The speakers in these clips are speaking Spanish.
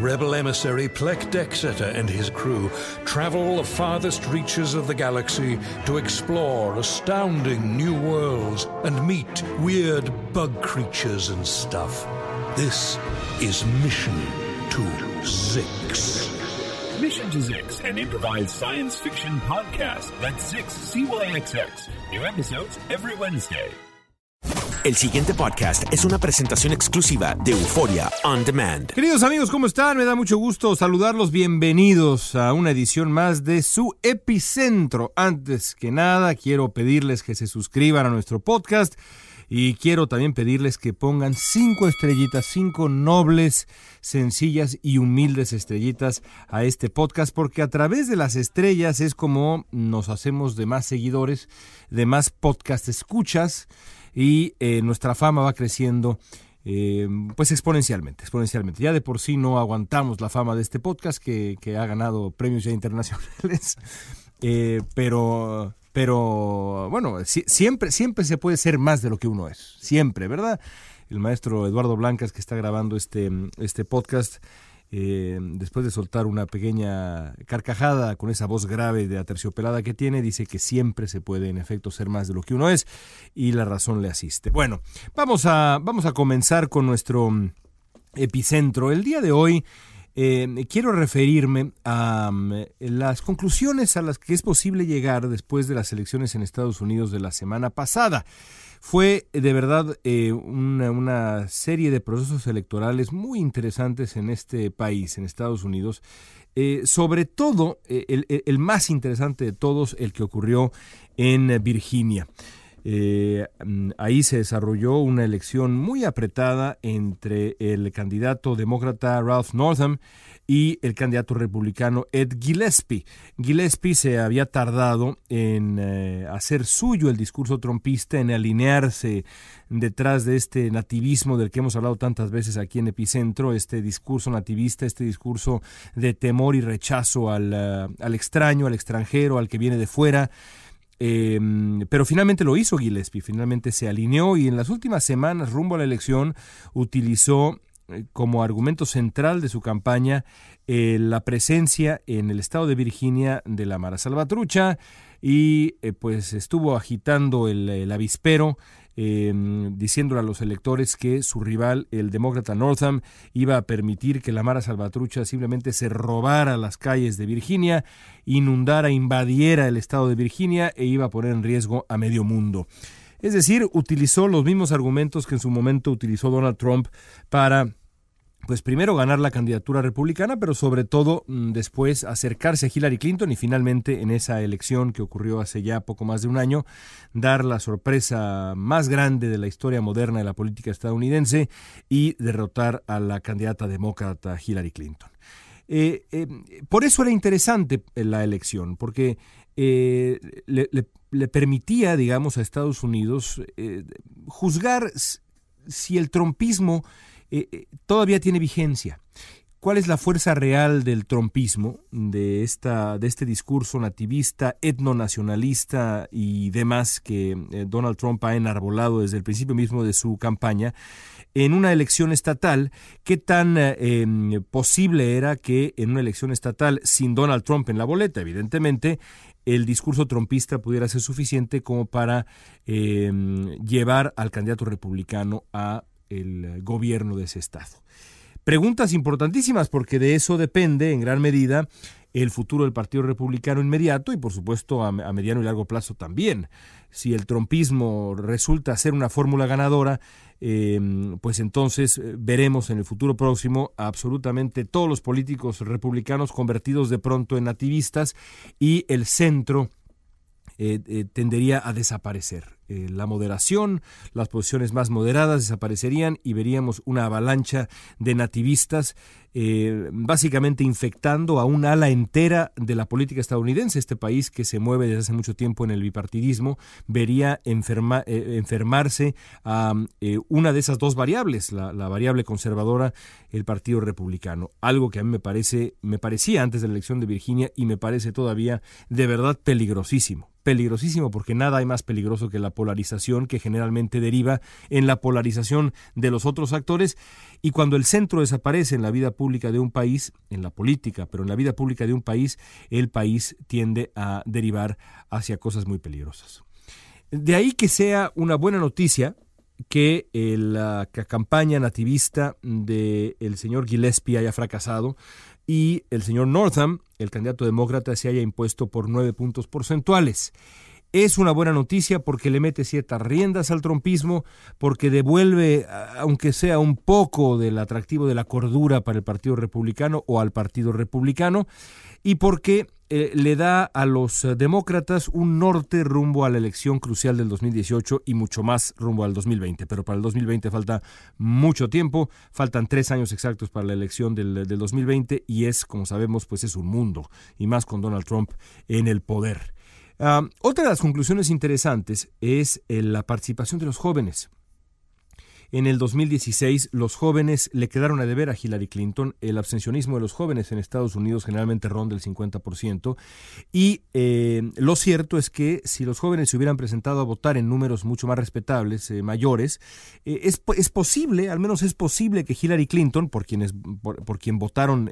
Rebel emissary Plek Dexeter and his crew travel the farthest reaches of the galaxy to explore astounding new worlds and meet weird bug creatures and stuff. This is Mission to Zix. Mission to Zix, an improvised science fiction podcast. That's Zix, CYXX. New episodes every Wednesday. El siguiente podcast es una presentación exclusiva de Euforia On Demand. Queridos amigos, ¿cómo están? Me da mucho gusto saludarlos. Bienvenidos a una edición más de su epicentro. Antes que nada, quiero pedirles que se suscriban a nuestro podcast. Y quiero también pedirles que pongan cinco estrellitas, cinco nobles, sencillas y humildes estrellitas a este podcast, porque a través de las estrellas es como nos hacemos de más seguidores, de más podcast escuchas y eh, nuestra fama va creciendo eh, pues exponencialmente, exponencialmente. Ya de por sí no aguantamos la fama de este podcast que, que ha ganado premios ya internacionales, eh, pero, pero bueno, si, siempre, siempre se puede ser más de lo que uno es, siempre, ¿verdad? El maestro Eduardo Blancas que está grabando este, este podcast eh, después de soltar una pequeña carcajada con esa voz grave de aterciopelada que tiene, dice que siempre se puede en efecto ser más de lo que uno es y la razón le asiste. Bueno, vamos a, vamos a comenzar con nuestro mm, epicentro. El día de hoy eh, quiero referirme a mm, las conclusiones a las que es posible llegar después de las elecciones en Estados Unidos de la semana pasada. Fue de verdad eh, una, serie de procesos electorales muy interesantes en este país, en Estados Unidos. Eh, sobre todo, eh, el, más interesante de todos, el que ocurrió en Virginia. Eh, ahí se desarrolló una elección muy apretada entre el candidato demócrata Ralph Northam y el candidato republicano Ed Gillespie. Gillespie se había tardado en eh, hacer suyo el discurso trompista, en alinearse detrás de este nativismo del que hemos hablado tantas veces aquí en Epicentro, este discurso nativista, este discurso de temor y rechazo al, uh, al extraño, al extranjero, al que viene de fuera. Eh, pero finalmente lo hizo Gillespie, finalmente se alineó y en las últimas semanas, rumbo a la elección, utilizó como argumento central de su campaña eh, la presencia en el estado de Virginia de la Mara Salvatrucha y eh, pues estuvo agitando el, el avispero eh, diciéndole a los electores que su rival, el demócrata Northam, iba a permitir que la Mara Salvatrucha simplemente se robara las calles de Virginia, inundara, invadiera el estado de Virginia e iba a poner en riesgo a medio mundo. Es decir, utilizó los mismos argumentos que en su momento utilizó Donald Trump para pues primero ganar la candidatura republicana, pero sobre todo mm, después acercarse a Hillary Clinton y finalmente en esa elección que ocurrió hace ya poco más de un año, dar la sorpresa más grande de la historia moderna de la política estadounidense y derrotar a la candidata demócrata Hillary Clinton. Eh, eh, por eso era interesante la elección, porque eh, le, le, permitía, digamos, a Estados Unidos juzgar si el trompismo eh, eh, todavía tiene vigencia. ¿Cuál es la fuerza real del trompismo, de, esta, de este discurso nativista, etnonacionalista y demás que eh, Donald Trump ha enarbolado desde el principio mismo de su campaña? en una elección estatal, ¿qué tan em, posible era que en una elección estatal sin Donald Trump en la boleta, evidentemente, el discurso trompista pudiera ser suficiente como para em, llevar al candidato republicano a el gobierno de ese estado. Preguntas importantísimas porque de eso depende en gran medida el futuro del Partido Republicano inmediato y por supuesto a, mediano y largo plazo también. Si el trompismo resulta ser una fórmula ganadora, em, pues entonces eh, veremos en el futuro próximo absolutamente todos los políticos republicanos convertidos de pronto en nativistas y el centro eh, eh, tendería a desaparecer. Eh, la moderación, las posiciones más moderadas desaparecerían y veríamos una avalancha de nativistas básicamente infectando a un ala entera de la política estadounidense. Este país que se mueve desde hace mucho tiempo en el bipartidismo vería enfermarse a una de esas dos variables, la, la, variable conservadora, el Partido Republicano. Algo que a mí me parece, me parecía antes de la elección de Virginia y me parece todavía de verdad peligrosísimo peligrosísimo porque nada hay más peligroso que la polarización que generalmente deriva en la polarización de los otros actores y cuando el centro desaparece en la vida pública de un país, en la política, pero en la vida pública de un país, el país tiende a derivar hacia cosas muy peligrosas. De ahí que sea una buena noticia que la campaña nativista del señor Gillespie haya fracasado, y el señor Northam, el candidato demócrata, se haya impuesto por nueve puntos porcentuales. Es una buena noticia porque le mete ciertas riendas al trompismo, porque devuelve, aunque sea un poco del atractivo de la cordura para el Partido Republicano o al Partido Republicano, y porque eh, le da a los eh, demócratas un norte rumbo a la elección crucial del 2018 y mucho más rumbo al 2020. Pero para el 2020 falta mucho tiempo, faltan tres años exactos para la elección del, 2020 y es, como sabemos, pues es un mundo, y más con Donald Trump en el poder. Ah, otra de las conclusiones interesantes es eh, la participación de los jóvenes. En el 2016, los jóvenes le quedaron a deber a Hillary Clinton. El abstencionismo de los jóvenes en Estados Unidos generalmente ronda el 50%. Y eh, lo cierto es que si los jóvenes se hubieran presentado a votar en números mucho más respetables, eh, mayores, eh, es, es, posible, al menos es posible que Hillary Clinton, por, quienes, por, quien votaron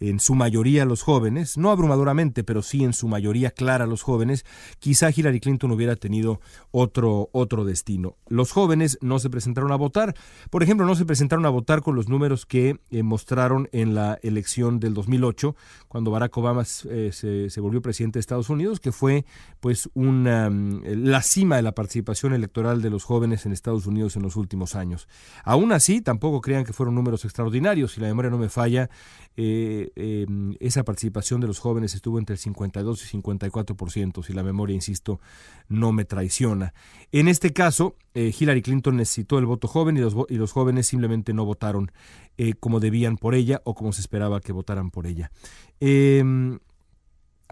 en su mayoría los jóvenes, no abrumadoramente, pero sí en su mayoría clara los jóvenes, quizá Hillary Clinton hubiera tenido otro, otro destino. Los jóvenes no se presentaron a votar, por ejemplo, no se presentaron a votar con los números que eh, mostraron en la elección del 2008, cuando Barack Obama eh, se, volvió presidente de Estados Unidos, que fue pues una, mm, la cima de la participación electoral de los jóvenes en Estados Unidos en los últimos años. Aún así, tampoco crean que fueron números extraordinarios, si la memoria no me falla, eh, em, esa participación de los jóvenes estuvo entre el 52 y 54%, si la memoria, insisto, no me traiciona. En este caso, eh, Hillary Clinton necesitó el voto joven y los, y los jóvenes simplemente no votaron eh, como debían por ella o como se esperaba que votaran por ella. Em,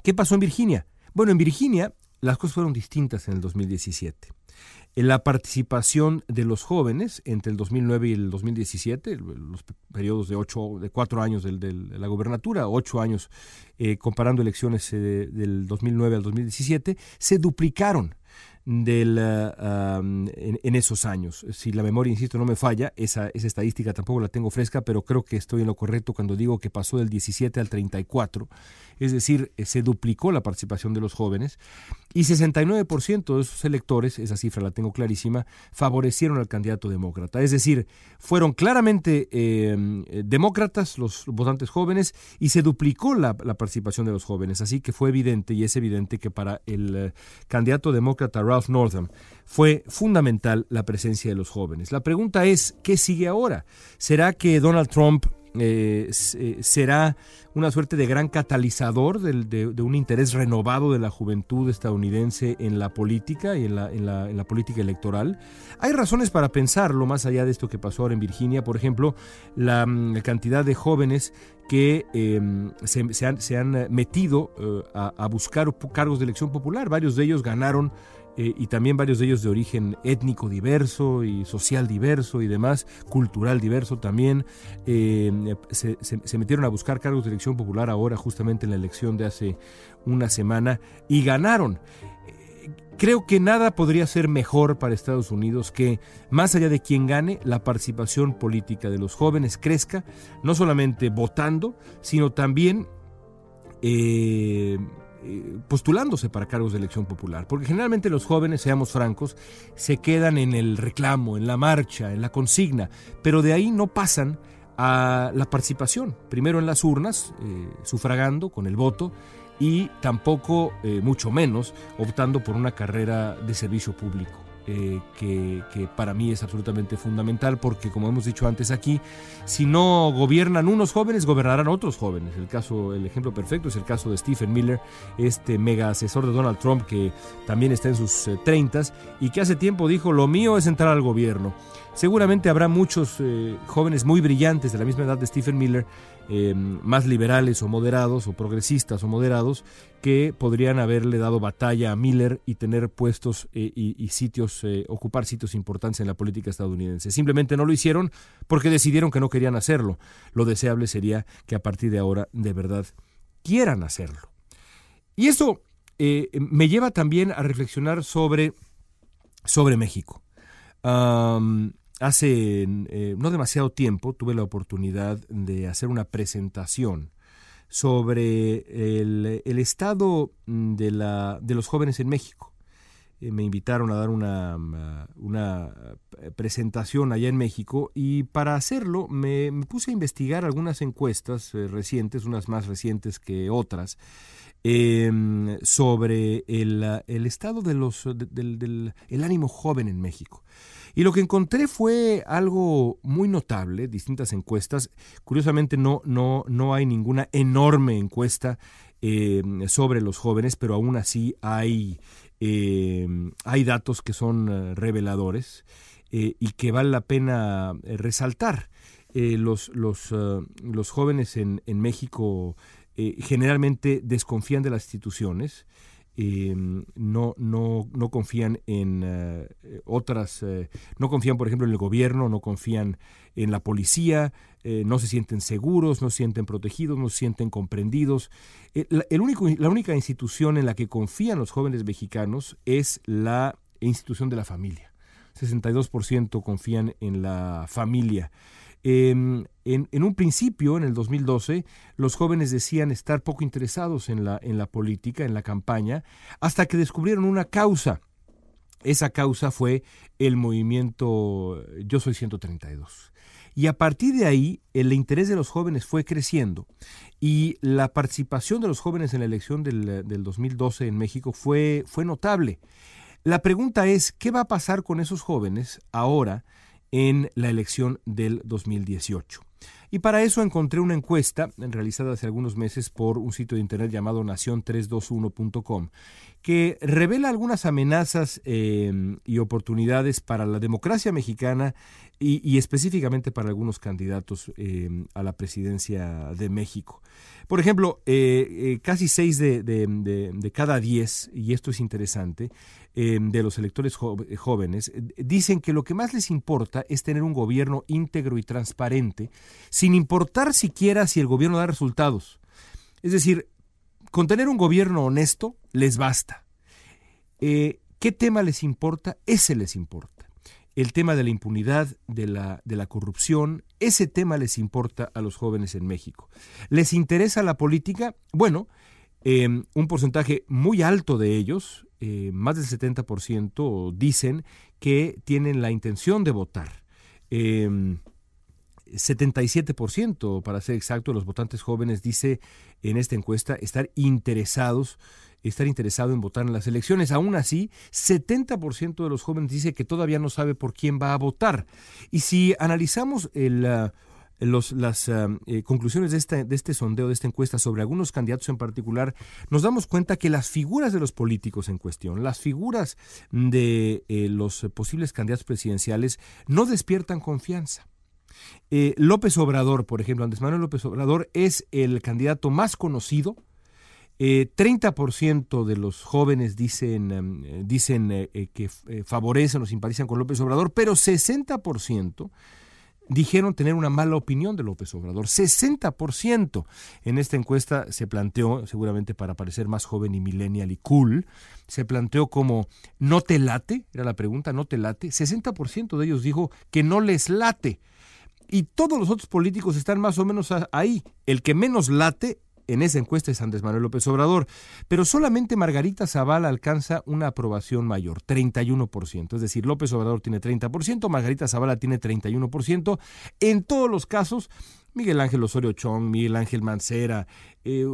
¿Qué pasó en Virginia? Bueno, en Virginia las cosas fueron distintas en el 2017 la participación de los jóvenes entre el 2009 y el 2017, los periodos de ocho, de cuatro años de la gubernatura, ocho años eh, comparando elecciones eh, del 2009 al 2017, se duplicaron del, ah, en, esos años. Si la memoria, insisto, no me falla, esa, esa estadística tampoco la tengo fresca, pero creo que estoy en lo correcto cuando digo que pasó del 17 al 34, es decir, eh, se duplicó la participación de los jóvenes y 69% de esos electores, esa cifra la tengo clarísima, favorecieron al candidato demócrata. Es decir, fueron claramente em, demócratas los votantes jóvenes y se duplicó la, participación de los jóvenes. Así que fue evidente y es evidente que para el eh, candidato demócrata Northam, fue fundamental la presencia de los jóvenes. La pregunta es, ¿qué sigue ahora? ¿Será que Donald Trump eh, eh, será una suerte de gran catalizador de, un interés renovado de la juventud estadounidense en la política y en la, política electoral. Hay razones para pensarlo, más allá de esto que pasó ahora en Virginia, por ejemplo, la, mm, cantidad de jóvenes que em, se, han, metido eh, a buscar cargos de elección popular. Varios de ellos ganaron eh, y también varios de ellos de origen étnico diverso y social diverso y demás, cultural diverso también, eh, se, metieron a buscar cargos de elección popular ahora justamente en la elección de hace una semana y ganaron. Eh, creo que nada podría ser mejor para Estados Unidos que, más allá de quien gane, la participación política de los jóvenes crezca, no solamente votando, sino también eh, postulándose para cargos de elección popular, porque generalmente los jóvenes, seamos francos, se quedan en el reclamo, en la marcha, en la consigna, pero de ahí no pasan a la participación, primero en las urnas, eh, sufragando con el voto, y tampoco, eh, mucho menos, optando por una carrera de servicio público. Eh, que, para mí es absolutamente fundamental porque, como hemos dicho antes aquí, si no gobiernan unos jóvenes, gobernarán otros jóvenes. El, caso, el ejemplo perfecto es el caso de Stephen Miller, este mega asesor de Donald Trump que también está en sus eh, treintas y que hace tiempo dijo, lo mío es entrar al gobierno. Seguramente habrá muchos eh, jóvenes muy brillantes de la misma edad de Stephen Miller, em, más liberales o moderados o progresistas o moderados, que podrían haberle dado batalla a Miller y tener puestos eh, y, sitios, eh, ocupar sitios importantes en la política estadounidense. Simplemente no lo hicieron porque decidieron que no querían hacerlo. Lo deseable sería que a partir de ahora de verdad quieran hacerlo. Y eso me lleva también a reflexionar sobre, sobre México hace eh, no demasiado tiempo tuve la oportunidad de hacer una presentación sobre el, estado de, la, de, los jóvenes en México. Eh, me invitaron a dar una, una, presentación allá en México y para hacerlo me, puse a investigar algunas encuestas eh, recientes, unas más recientes que otras, em, sobre el, estado de los, del el ánimo joven en México. Y lo que encontré fue algo muy notable, distintas encuestas. Curiosamente no, no, no hay ninguna enorme encuesta eh, sobre los jóvenes, pero aún así hay, eh, hay datos que son eh, reveladores y que vale la pena resaltar. los, los, los jóvenes en, en México generalmente desconfían de las instituciones. Em, no, no, no confían en eh, otras, eh, no confían por ejemplo en el gobierno, no confían en la policía, eh, no se sienten seguros, no se sienten protegidos, no se sienten comprendidos. la única institución en la que confían los jóvenes mexicanos es la institución de la familia. 62% confían en la familia. Em, en, un principio, en el 2012, los jóvenes decían estar poco interesados en la, política, en la campaña, hasta que descubrieron una causa. Esa causa fue el movimiento Yo Soy 132. Y a partir de ahí, el interés de los jóvenes fue creciendo y la participación de los jóvenes en la elección del, del 2012 en México fue notable. La pregunta es, ¿qué va a pasar con esos jóvenes ahora en la elección del 2018. Y para eso encontré una encuesta realizada hace algunos meses por un sitio de internet llamado nación321.com que revela algunas amenazas em, y oportunidades para la democracia mexicana y, específicamente para algunos candidatos em, a la presidencia de México. Por ejemplo, eh, eh, casi seis de, cada diez, y esto es interesante, em, de los electores jóvenes, eh, dicen que lo que más les importa es tener un gobierno íntegro y transparente, sin importar siquiera si el gobierno da resultados. Es decir, con tener un gobierno honesto les basta. Eh, ¿Qué tema les importa? Ese les importa. El tema de la impunidad, de la, de la corrupción, ese tema les importa a los jóvenes en México. ¿Les interesa la política? Bueno, em, un porcentaje muy alto de ellos, eh, más del 70%, dicen que tienen la intención de votar. 77%, em, para ser exacto, de los votantes jóvenes dice en esta encuesta estar interesados estar interesado en votar en las elecciones. Aún así, 70% de los jóvenes dice que todavía no sabe por quién va a votar. Y si analizamos ah, las ah, eh, conclusiones de este, de este sondeo, de esta encuesta sobre algunos candidatos en particular, nos damos cuenta que las figuras de los políticos en cuestión, las figuras de eh, los posibles candidatos presidenciales, no despiertan confianza. Eh, López Obrador, por ejemplo, Andrés Manuel López Obrador es el candidato más conocido. 30% de los jóvenes dicen, em, dicen que favorecen o simpatizan con López Obrador, pero 60% dijeron tener una mala opinión de López Obrador. 60% en esta encuesta se planteó, seguramente para parecer más joven y millennial y cool, se planteó como no te late, era la pregunta, no te late. 60% de ellos dijo que no les late. Y todos los otros políticos están más o menos ahí. El que menos late en esa encuesta es Andrés Manuel López Obrador, pero solamente Margarita Zavala alcanza una aprobación mayor, 31%. Es decir, López Obrador tiene 30%, Margarita Zavala tiene 31%. En todos los casos, Miguel Ángel Osorio Chong, Miguel Ángel Mancera, eh,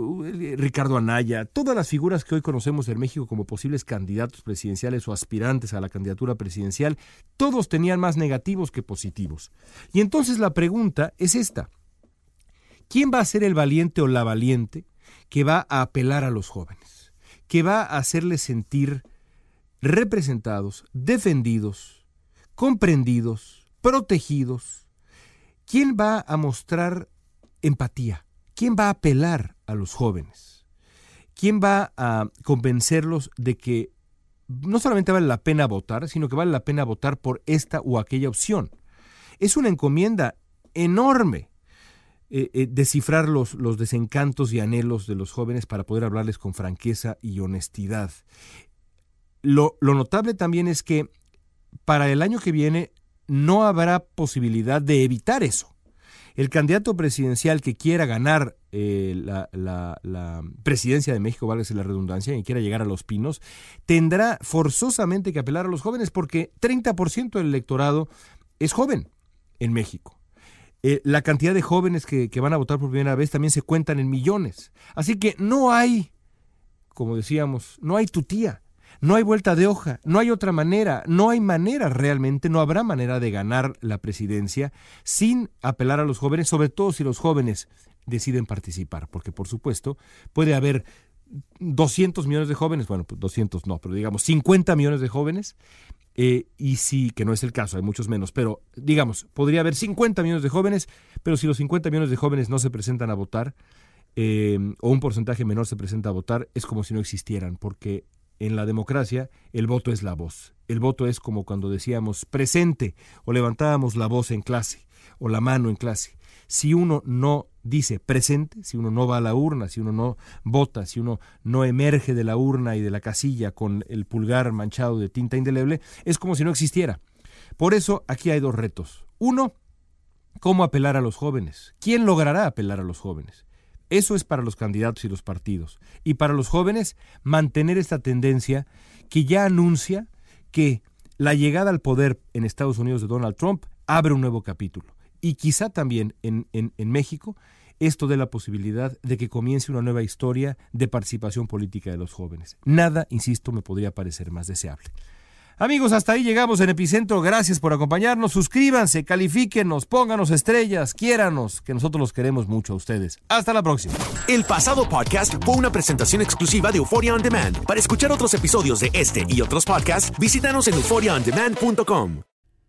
Ricardo Anaya, todas las figuras que hoy conocemos en México como posibles candidatos presidenciales o aspirantes a la candidatura presidencial, todos tenían más negativos que positivos. Y entonces la pregunta es esta. ¿Quién va a ser el valiente o la valiente que va a apelar a los jóvenes? Que va a hacerles sentir representados, defendidos, comprendidos, protegidos. ¿Quién va a mostrar empatía? ¿Quién va a apelar a los jóvenes? ¿Quién va a convencerlos de que no solamente vale la pena votar, sino que vale la pena votar por esta o aquella opción? Es una encomienda enorme eh, eh, descifrar los, los desencantos y anhelos de los jóvenes para poder hablarles con franqueza y honestidad. Lo, lo notable también es que para el año que viene no habrá posibilidad de evitar eso. El candidato presidencial que quiera ganar eh, la, la, presidencia de México, válgase la redundancia, y quiera llegar a los pinos, tendrá forzosamente que apelar a los jóvenes porque 30% del electorado es joven en México. Eh, la cantidad de jóvenes que, van a votar por primera vez también se cuentan en millones. Así que no hay, como decíamos, no hay tutía, no hay vuelta de hoja, no hay otra manera, no hay manera realmente, no habrá manera de ganar la presidencia sin apelar a los jóvenes, sobre todo si los jóvenes deciden participar, porque por supuesto puede haber 200 millones de jóvenes, bueno, pues 200 no, pero digamos 50 millones de jóvenes eh, y sí, que no es el caso, hay muchos menos, pero digamos, podría haber 50 millones de jóvenes, pero si los 50 millones de jóvenes no se presentan a votar, eh, o un porcentaje menor se presenta a votar, es como si no existieran, porque en la democracia el voto es la voz. El voto es como cuando decíamos presente o levantábamos la voz en clase o la mano en clase. Si uno no dice presente, si uno no va a la urna, si uno no vota, si uno no emerge de la urna y de la casilla con el pulgar manchado de tinta indeleble, es como si no existiera. Por eso aquí hay dos retos. Uno, ¿cómo apelar a los jóvenes? ¿Quién logrará apelar a los jóvenes? Eso es para los candidatos y los partidos. Y para los jóvenes, mantener esta tendencia que ya anuncia que la llegada al poder en Estados Unidos de Donald Trump abre un nuevo capítulo y quizá también en, en, México esto dé la posibilidad de que comience una nueva historia de participación política de los jóvenes. Nada, insisto, me podría parecer más deseable. Amigos, hasta ahí llegamos en Epicentro. Gracias por acompañarnos. Suscríbanse, califíquenos, pónganos estrellas, quiéranos, que nosotros los queremos mucho a ustedes. Hasta la próxima. El pasado podcast fue una presentación exclusiva de Euphoria On Demand. Para escuchar otros episodios de este y otros podcasts, visítanos en euphoriaondemand.com.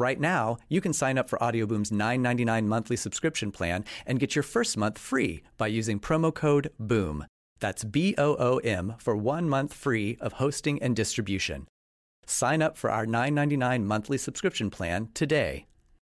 Right now, you can sign up for Audioboom's $9.99 monthly subscription plan and get your first month free by using promo code BOOM. That's B O O M for one month free of hosting and distribution. Sign up for our $9.99 monthly subscription plan today